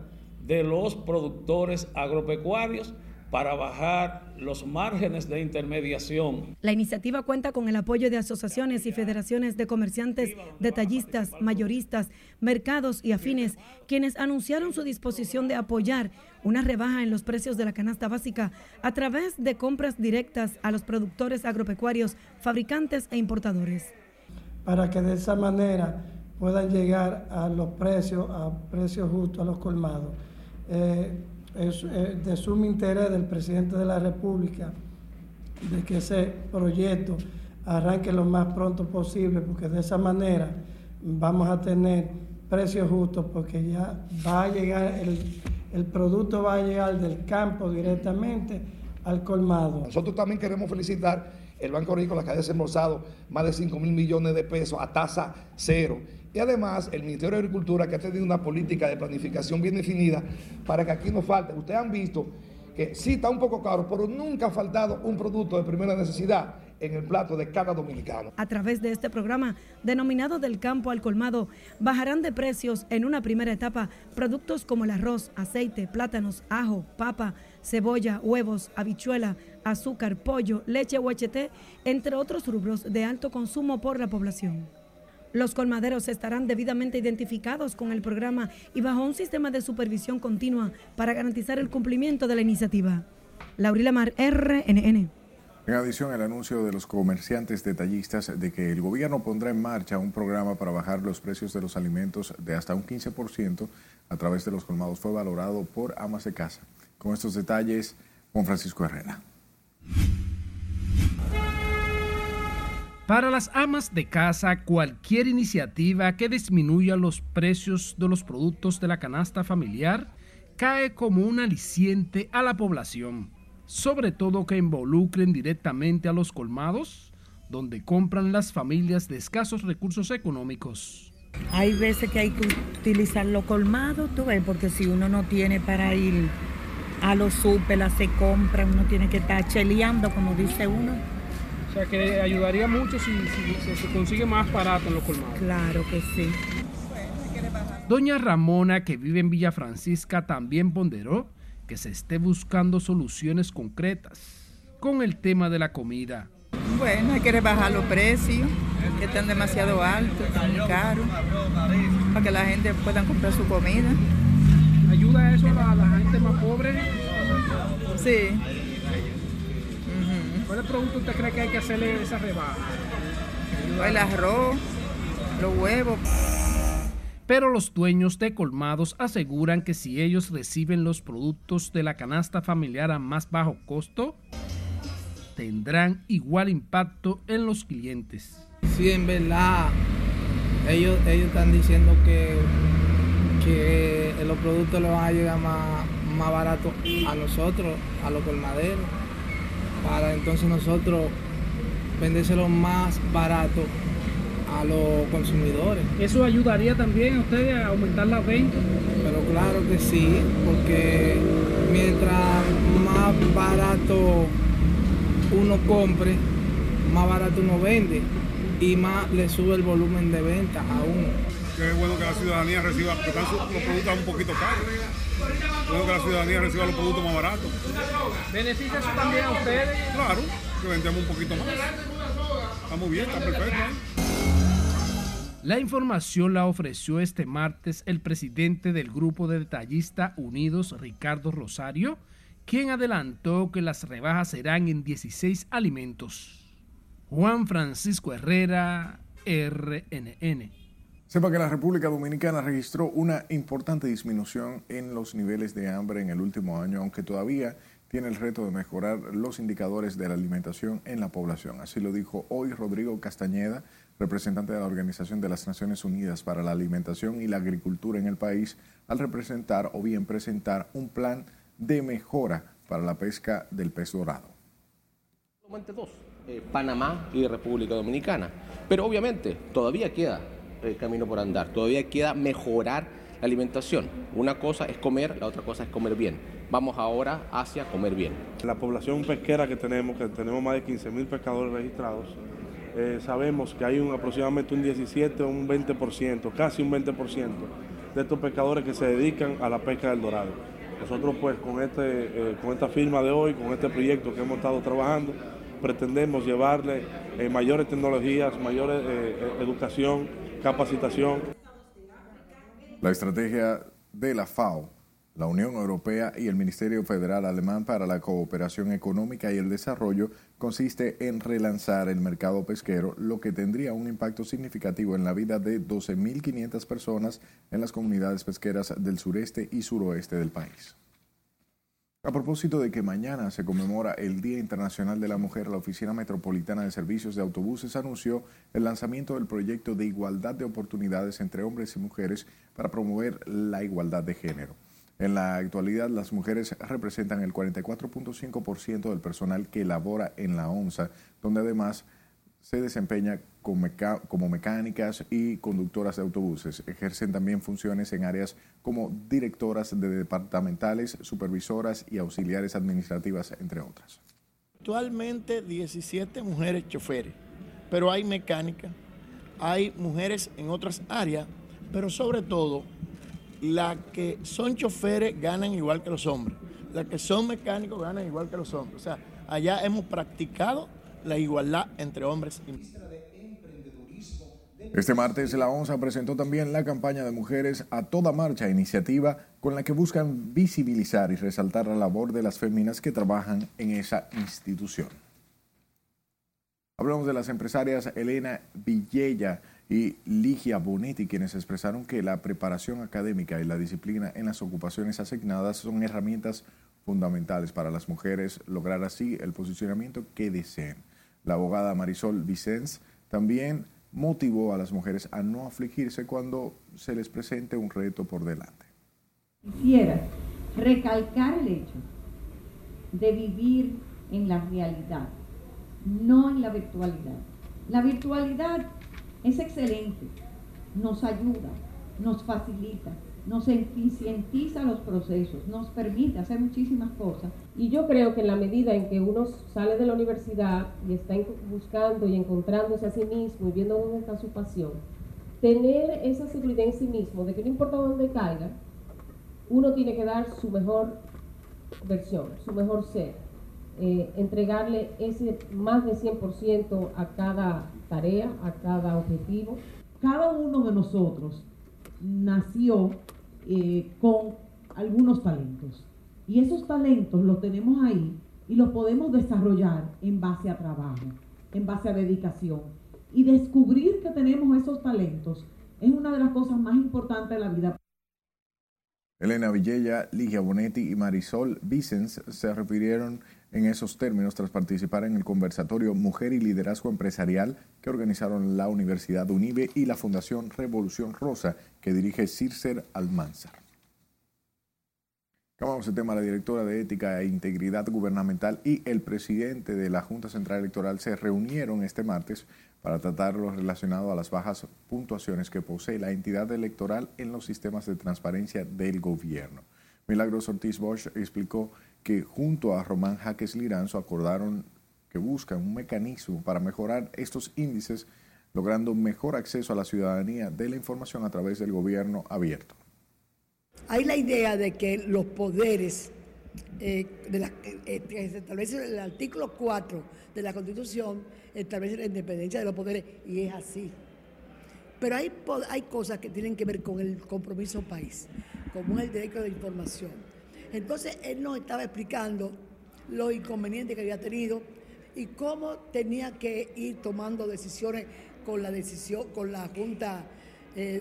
de los productores agropecuarios para bajar los márgenes de intermediación. La iniciativa cuenta con el apoyo de asociaciones y federaciones de comerciantes, detallistas, mayoristas, mercados y afines, quienes anunciaron su disposición de apoyar una rebaja en los precios de la canasta básica a través de compras directas a los productores agropecuarios, fabricantes e importadores. Para que de esa manera puedan llegar a los precios, a precios justos, a los colmados. Eh, es eh, de sumo interés del presidente de la República de que ese proyecto arranque lo más pronto posible, porque de esa manera vamos a tener precios justos, porque ya va a llegar, el, el producto va a llegar del campo directamente al colmado. Nosotros también queremos felicitar el Banco Agrícola que ha desembolsado más de 5 mil millones de pesos a tasa cero y además, el Ministerio de Agricultura, que ha tenido una política de planificación bien definida para que aquí no falte. Ustedes han visto que sí está un poco caro, pero nunca ha faltado un producto de primera necesidad en el plato de cada dominicano. A través de este programa, denominado Del Campo al Colmado, bajarán de precios en una primera etapa productos como el arroz, aceite, plátanos, ajo, papa, cebolla, huevos, habichuela, azúcar, pollo, leche o entre otros rubros de alto consumo por la población. Los colmaderos estarán debidamente identificados con el programa y bajo un sistema de supervisión continua para garantizar el cumplimiento de la iniciativa. Laurila Mar, RNN. En adición al anuncio de los comerciantes detallistas de que el gobierno pondrá en marcha un programa para bajar los precios de los alimentos de hasta un 15% a través de los colmados fue valorado por amas de casa. Con estos detalles, Juan Francisco Herrera. Para las amas de casa, cualquier iniciativa que disminuya los precios de los productos de la canasta familiar cae como un aliciente a la población, sobre todo que involucren directamente a los colmados, donde compran las familias de escasos recursos económicos. Hay veces que hay que utilizar los colmados, tú ves, porque si uno no tiene para ir a los súper, se compra, uno tiene que estar cheleando, como dice uno. O sea que ayudaría mucho si, se consigue más barato en los colmados. Claro que sí. Doña Ramona, que vive en Villa Francisca, también ponderó que se esté buscando soluciones concretas con el tema de la comida. Bueno, hay que rebajar los precios, que están demasiado altos, están muy caros, para que la gente pueda comprar su comida. ¿Ayuda eso a la gente más pobre? Sí. ¿Cuál producto usted cree que hay que hacerle esa rebaja? El arroz, los huevos. Pero los dueños de colmados aseguran que si ellos reciben los productos de la canasta familiar a más bajo costo, tendrán igual impacto en los clientes. Sí, en verdad, ellos, ellos están diciendo que, que los productos le van a llegar más, más baratos a nosotros, a los colmaderos para entonces nosotros vendérselo más barato a los consumidores. ¿Eso ayudaría también a ustedes a aumentar las ventas? Pero claro que sí, porque mientras más barato uno compre, más barato uno vende y más le sube el volumen de venta a uno. Que es bueno que la ciudadanía reciba, porque están los productos un poquito caros. Es bueno que la ciudadanía reciba los productos más baratos. ¿Beneficia eso también a ustedes? Claro, que vendemos un poquito más. Está muy bien, está perfecto. La información la ofreció este martes el presidente del Grupo de Detallistas Unidos, Ricardo Rosario, quien adelantó que las rebajas serán en 16 alimentos. Juan Francisco Herrera, RNN. Sepa que la República Dominicana registró una importante disminución en los niveles de hambre en el último año, aunque todavía tiene el reto de mejorar los indicadores de la alimentación en la población. Así lo dijo hoy Rodrigo Castañeda, representante de la Organización de las Naciones Unidas para la Alimentación y la Agricultura en el país, al representar o bien presentar un plan de mejora para la pesca del pez dorado. Dos, eh, Panamá y República Dominicana. Pero obviamente todavía queda eh, camino por andar, todavía queda mejorar la alimentación. Una cosa es comer, la otra cosa es comer bien. Vamos ahora hacia comer bien. La población pesquera que tenemos, que tenemos más de 15 mil pescadores registrados, eh, sabemos que hay un, aproximadamente un 17 o un 20%, casi un 20% de estos pescadores que se dedican a la pesca del dorado. Nosotros pues con, este, eh, con esta firma de hoy, con este proyecto que hemos estado trabajando, pretendemos llevarle eh, mayores tecnologías, mayor educación, capacitación. La estrategia de la FAO, la Unión Europea y el Ministerio Federal Alemán para la Cooperación Económica y el Desarrollo consiste en relanzar el mercado pesquero, lo que tendría un impacto significativo en la vida de 12.500 personas en las comunidades pesqueras del sureste y suroeste del país. A propósito de que mañana se conmemora el Día Internacional de la Mujer, la Oficina Metropolitana de Servicios de Autobuses anunció el lanzamiento del proyecto de igualdad de oportunidades entre hombres y mujeres para promover la igualdad de género. En la actualidad, las mujeres representan el 44.5% del personal que labora en la ONSA, donde además se desempeña como mecánicas y conductoras de autobuses. Ejercen también funciones en áreas como directoras de departamentales, supervisoras y auxiliares administrativas, entre otras. Actualmente 17 mujeres choferes, pero hay mecánicas, hay mujeres en otras áreas, pero sobre todo las que son choferes ganan igual que los hombres, las que son mecánicos ganan igual que los hombres. O sea, allá hemos practicado la igualdad entre hombres y mujeres. Este martes la ONSA presentó también la campaña de Mujeres a toda marcha, iniciativa con la que buscan visibilizar y resaltar la labor de las féminas que trabajan en esa institución. Hablamos de las empresarias Elena Villella y Ligia Bonetti, quienes expresaron que la preparación académica y la disciplina en las ocupaciones asignadas son herramientas fundamentales para las mujeres lograr así el posicionamiento que deseen. La abogada Marisol Vicens también motivó a las mujeres a no afligirse cuando se les presente un reto por delante. Quisiera recalcar el hecho de vivir en la realidad, no en la virtualidad. La virtualidad es excelente, nos ayuda, nos facilita, nos eficientiza los procesos, nos permite hacer muchísimas cosas. Y yo creo que en la medida en que uno sale de la universidad y está buscando y encontrándose a sí mismo y viendo dónde está su pasión, tener esa seguridad en sí mismo de que no importa dónde caiga, uno tiene que dar su mejor versión, su mejor ser, eh, entregarle ese más de 100% a cada tarea, a cada objetivo. Cada uno de nosotros nació eh, con algunos talentos. Y esos talentos los tenemos ahí y los podemos desarrollar en base a trabajo, en base a dedicación. Y descubrir que tenemos esos talentos es una de las cosas más importantes de la vida. Elena Villella, Ligia Bonetti y Marisol Vicens se refirieron en esos términos tras participar en el conversatorio Mujer y Liderazgo Empresarial que organizaron la Universidad UNIBE y la Fundación Revolución Rosa que dirige Circer Almanzar. Acabamos el tema, la directora de Ética e Integridad Gubernamental y el presidente de la Junta Central Electoral se reunieron este martes para tratar lo relacionado a las bajas puntuaciones que posee la entidad electoral en los sistemas de transparencia del gobierno. Milagros Ortiz Bosch explicó que junto a Román Jaques Liranzo acordaron que buscan un mecanismo para mejorar estos índices, logrando mejor acceso a la ciudadanía de la información a través del gobierno abierto. Hay la idea de que los poderes, eh, la, eh, se establece el artículo 4 de la Constitución, establece la independencia de los poderes, y es así. Pero hay, hay cosas que tienen que ver con el compromiso país, como es el derecho de información. Entonces, él nos estaba explicando los inconvenientes que había tenido y cómo tenía que ir tomando decisiones con la decisión, con la Junta, eh,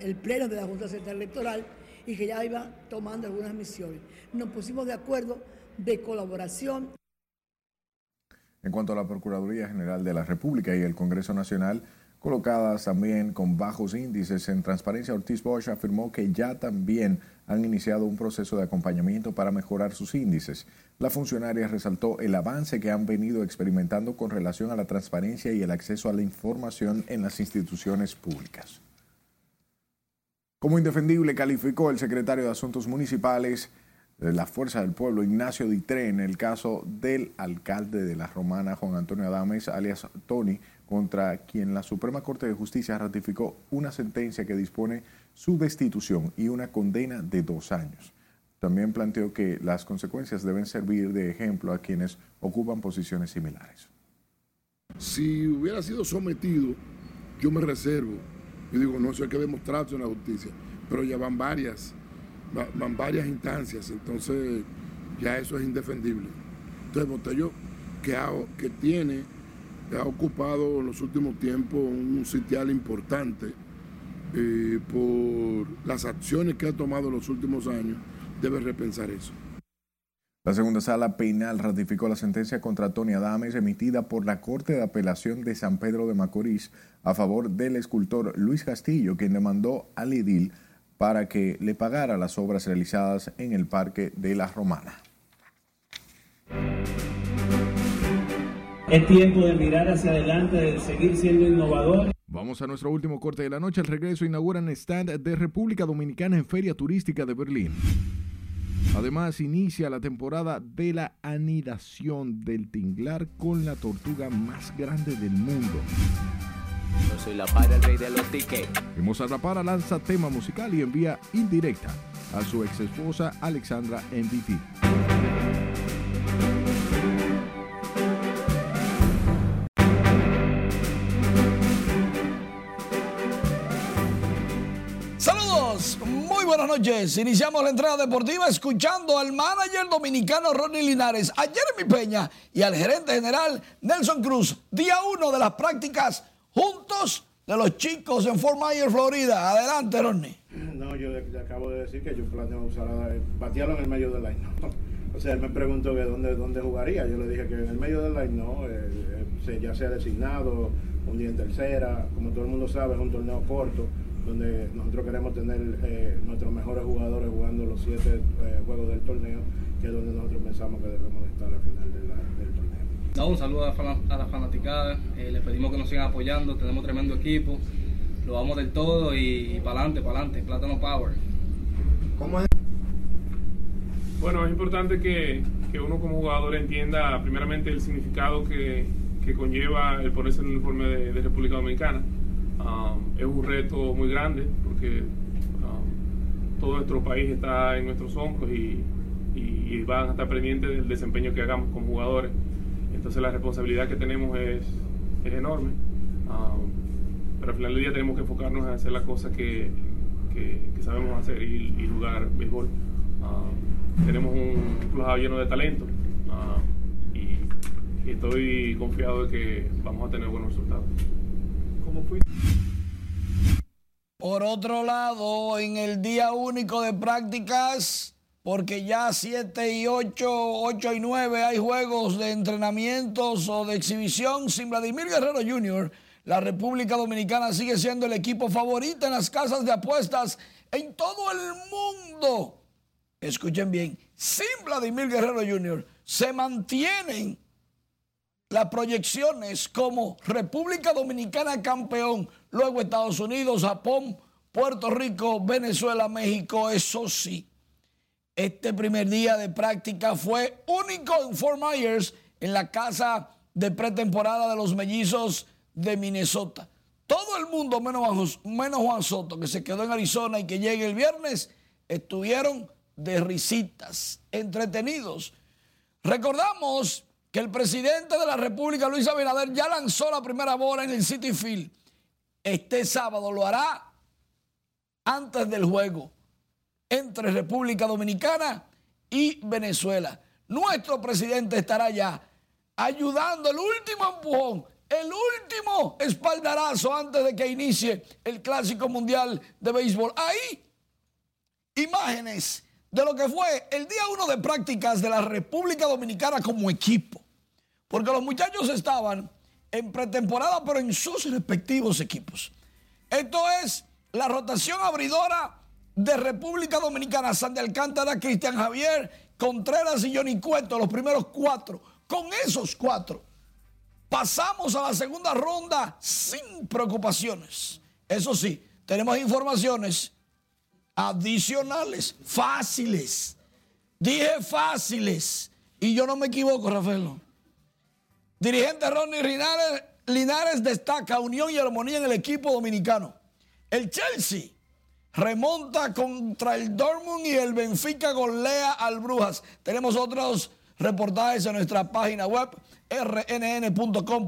el, pleno de la Junta Central Electoral y que ya iba tomando algunas misiones. Nos pusimos de acuerdo de colaboración. En cuanto a la Procuraduría General de la República y el Congreso Nacional, colocadas también con bajos índices en transparencia, Ortiz Bosch afirmó que ya también han iniciado un proceso de acompañamiento para mejorar sus índices. La funcionaria resaltó el avance que han venido experimentando con relación a la transparencia y el acceso a la información en las instituciones públicas. Como indefendible calificó el secretario de Asuntos Municipales de la Fuerza del Pueblo, Ignacio Ditré, en el caso del alcalde de la Romana, Juan Antonio Adames, alias Tony, contra quien la Suprema Corte de Justicia ratificó una sentencia que dispone su destitución y una condena de dos años. También planteó que las consecuencias deben servir de ejemplo a quienes ocupan posiciones similares. Si hubiera sido sometido, yo me reservo. Yo digo, no, eso hay que demostrarse en la justicia, pero ya van varias, van varias instancias, entonces ya eso es indefendible. Entonces, Botello, que, que tiene ha ocupado en los últimos tiempos un sitial importante eh, por las acciones que ha tomado en los últimos años, debe repensar eso. La segunda sala penal ratificó la sentencia contra Tony Adames emitida por la Corte de Apelación de San Pedro de Macorís a favor del escultor Luis Castillo, quien demandó al edil para que le pagara las obras realizadas en el Parque de la Romana. Es tiempo de mirar hacia adelante, de seguir siendo innovador. Vamos a nuestro último corte de la noche. Al regreso inauguran stand de República Dominicana en Feria Turística de Berlín. Además, inicia la temporada de la anidación del tinglar con la tortuga más grande del mundo. Yo soy la para el rey de los tickets. Vimos a Rapara lanza tema musical y envía indirecta a su ex esposa Alexandra MVP. Buenas noches. Iniciamos la entrada deportiva escuchando al manager dominicano Ronnie Linares, a Jeremy Peña y al gerente general Nelson Cruz. Día uno de las prácticas juntos de los chicos en Fort Myers, Florida. Adelante, Ronnie. No, yo le, acabo de decir que yo planeo usar, batearlo en el medio del line. No. O sea, él me preguntó que dónde, dónde jugaría. Yo le dije que en el medio del line no, eh, eh, ya sea designado, un día en tercera. Como todo el mundo sabe, es un torneo corto donde nosotros queremos tener eh, nuestros mejores jugadores jugando los siete eh, juegos del torneo, que es donde nosotros pensamos que debemos estar al final del torneo. un saludo a la, fanaticada, eh, les pedimos que nos sigan apoyando, tenemos tremendo equipo, lo vamos del todo y, para adelante, para adelante, Plátano Power. ¿Cómo es? Bueno, es importante que, que, uno como jugador entienda primeramente el significado que, que conlleva el ponerse en el uniforme de República Dominicana Um, es un reto muy grande porque um, todo nuestro país está en nuestros hombros y, van a estar pendientes del desempeño que hagamos como jugadores. Entonces la responsabilidad que tenemos es, enorme. Um, pero al final del día tenemos que enfocarnos en hacer las cosas que, sabemos hacer y, jugar béisbol. tenemos un club lleno de talento y, y estoy confiado de que vamos a tener buenos resultados. Por otro lado, en el día único de prácticas, porque ya 7 y 8, 8 y 9 hay juegos de entrenamientos o de exhibición sin Vladimir Guerrero Jr., la República Dominicana sigue siendo el equipo favorito en las casas de apuestas en todo el mundo. Escuchen bien, sin Vladimir Guerrero Jr. se mantienen las proyecciones como República Dominicana campeón, luego Estados Unidos, Japón, Puerto Rico, Venezuela, México, eso sí. Este primer día de práctica fue único en Fort Myers, en la casa de pretemporada de los mellizos de Minnesota. Todo el mundo, menos, menos Juan Soto, que se quedó en Arizona y que llegue el viernes, estuvieron de risitas, entretenidos. Recordamos que el presidente de la República, Luis Abinader, ya lanzó la primera bola en el City Field. Este sábado lo hará antes del juego entre República Dominicana y Venezuela. Nuestro presidente estará ya ayudando el último empujón, el último espaldarazo antes de que inicie el Clásico Mundial de Béisbol. Ahí, imágenes de lo que fue el día uno de prácticas de la República Dominicana como equipo. Porque los muchachos estaban en pretemporada, pero en sus respectivos equipos. Esto es la rotación abridora de República Dominicana, Sandy Alcántara, Cristian Javier, Contreras y Johnny Cueto, los primeros cuatro. Con esos cuatro, pasamos a la segunda ronda sin preocupaciones. Eso sí, tenemos informaciones adicionales, fáciles. Dije fáciles. Y yo no me equivoco, Rafael. Dirigente Ronnie Linares, destaca unión y armonía en el equipo dominicano. El Chelsea remonta contra el Dortmund y el Benfica golea al Brujas. Tenemos otros reportajes en nuestra página web rnn.com.do.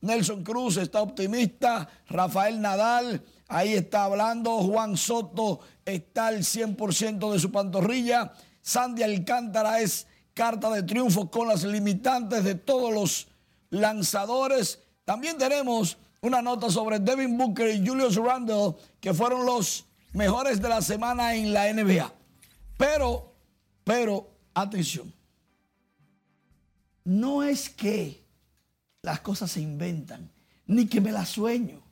Nelson Cruz está optimista, Rafael Nadal ahí está hablando, Juan Soto está al 100% de su pantorrilla, Sandy Alcántara es carta de triunfo con las limitantes de todos los lanzadores. También tenemos una nota sobre Devin Booker y Julius Randle, que fueron los mejores de la semana en la NBA. Pero, pero, atención, no es que las cosas se inventan, ni que me las sueño,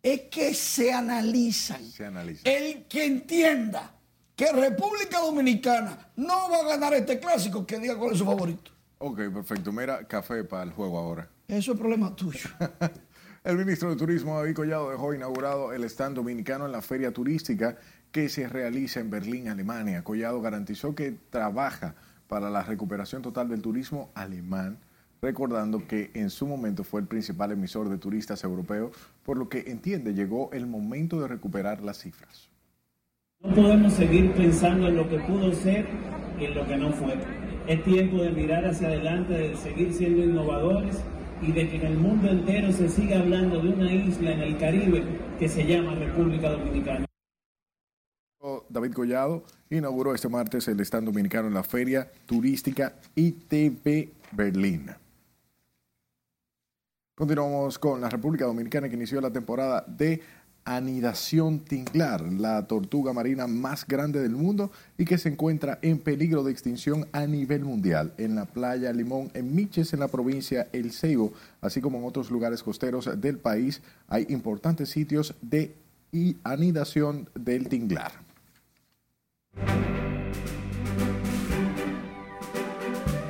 es que se analizan. Se analizan. El que entienda que República Dominicana no va a ganar este clásico, que diga cuál es su favorito. Ok, perfecto. Mira, café para el juego ahora. Eso es problema tuyo. El ministro de Turismo, David Collado, dejó inaugurado el stand dominicano en la feria turística que se realiza en Berlín, Alemania. Collado garantizó que trabaja para la recuperación total del turismo alemán, recordando que en su momento fue el principal emisor de turistas europeos, por lo que entiende llegó el momento de recuperar las cifras. No podemos seguir pensando en lo que pudo ser y en lo que no fue. Es tiempo de mirar hacia adelante, de seguir siendo innovadores y de que en el mundo entero se siga hablando de una isla en el Caribe que se llama República Dominicana. David Collado inauguró este martes el stand dominicano en la feria turística ITB Berlín. Continuamos con la República Dominicana que inició la temporada de anidación tinglar, la tortuga marina más grande del mundo y que se encuentra en peligro de extinción a nivel mundial en la playa Limón, en Miches, en la provincia El Ceibo, así como en otros lugares costeros del país. Hay importantes sitios de anidación del tinglar.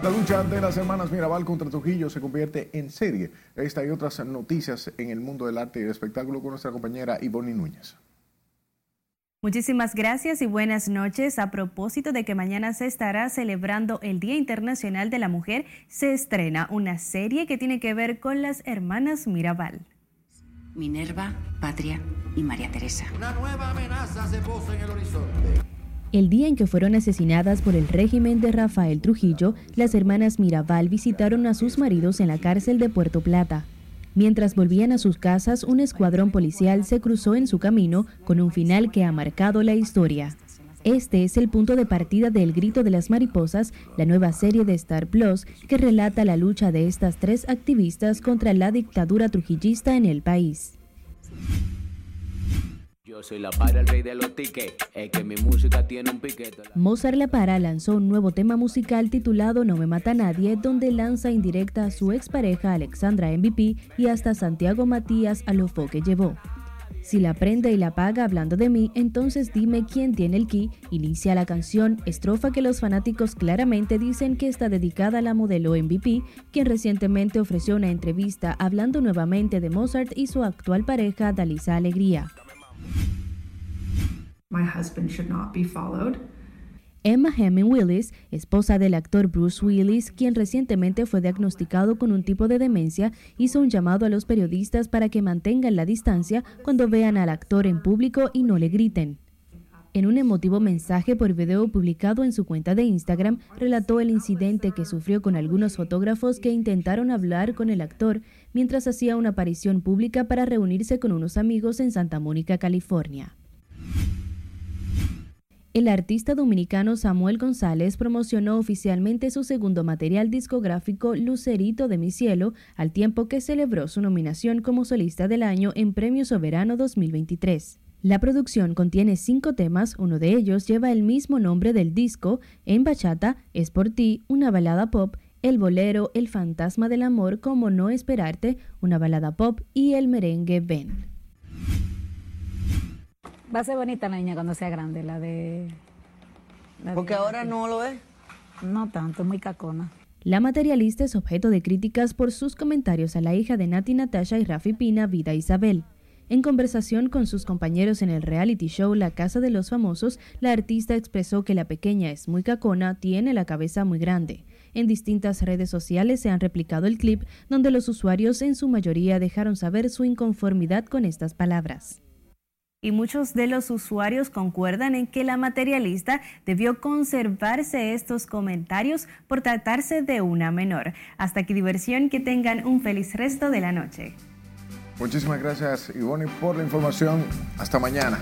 La lucha de las hermanas Mirabal contra Trujillo se convierte en serie. Esta y otras noticias en el mundo del arte y del espectáculo con nuestra compañera Ivonne Núñez. Muchísimas gracias y buenas noches. A propósito de que mañana se estará celebrando el Día Internacional de la Mujer, se estrena una serie que tiene que ver con las hermanas Mirabal. Minerva, Patria y María Teresa. Una nueva amenaza se posa en el horizonte. El día en que fueron asesinadas por el régimen de Rafael Trujillo, las hermanas Mirabal visitaron a sus maridos en la cárcel de Puerto Plata. Mientras volvían a sus casas, un escuadrón policial se cruzó en su camino con un final que ha marcado la historia. Este es el punto de partida de El Grito de las Mariposas, la nueva serie de Star Plus que relata la lucha de estas tres activistas contra la dictadura trujillista en el país. Yo soy la para, el rey de los tickets. Es que mi música tiene un piquete. Mozart La Para lanzó un nuevo tema musical titulado No me mata nadie, donde lanza indirecta a su expareja Alexandra MVP y hasta Santiago Matías a lo que llevó. Si la prende y la apaga hablando de mí, entonces dime quién tiene el key. Inicia la canción, estrofa que los fanáticos claramente dicen que está dedicada a la modelo MVP, quien recientemente ofreció una entrevista hablando nuevamente de Mozart y su actual pareja, Dalisa Alegría. My husband should not be followed. Emma Hemming Willis, esposa del actor Bruce Willis, quien recientemente fue diagnosticado con un tipo de demencia, hizo un llamado a los periodistas para que mantengan la distancia cuando vean al actor en público y no le griten. En un emotivo mensaje por video publicado en su cuenta de Instagram, relató el incidente que sufrió con algunos fotógrafos que intentaron hablar con el actor mientras hacía una aparición pública para reunirse con unos amigos en Santa Mónica, California. El artista dominicano Samuel González promocionó oficialmente su segundo material discográfico Lucerito de mi cielo, al tiempo que celebró su nominación como solista del año en Premio Soberano 2023. La producción contiene cinco temas, uno de ellos lleva el mismo nombre del disco, En Bachata, Es por ti, una balada pop, El Bolero, El Fantasma del Amor, Como No Esperarte, una balada pop y el merengue Ven. Va a ser bonita la niña cuando sea grande, la de... la Porque de- ahora no lo es. No tanto, muy cacona. La materialista es objeto de críticas por sus comentarios a la hija de Nati Natasha y Rafi Pina, Vida Isabel. En conversación con sus compañeros en el reality show La Casa de los Famosos, la artista expresó que la pequeña es muy cacona, tiene la cabeza muy grande. En distintas redes sociales se han replicado el clip donde los usuarios en su mayoría dejaron saber su inconformidad con estas palabras. Y muchos de los usuarios concuerdan en que la materialista debió conservarse estos comentarios por tratarse de una menor. Hasta aquí diversión, que tengan un feliz resto de la noche. Muchísimas gracias, Ivonne, por la información. Hasta mañana.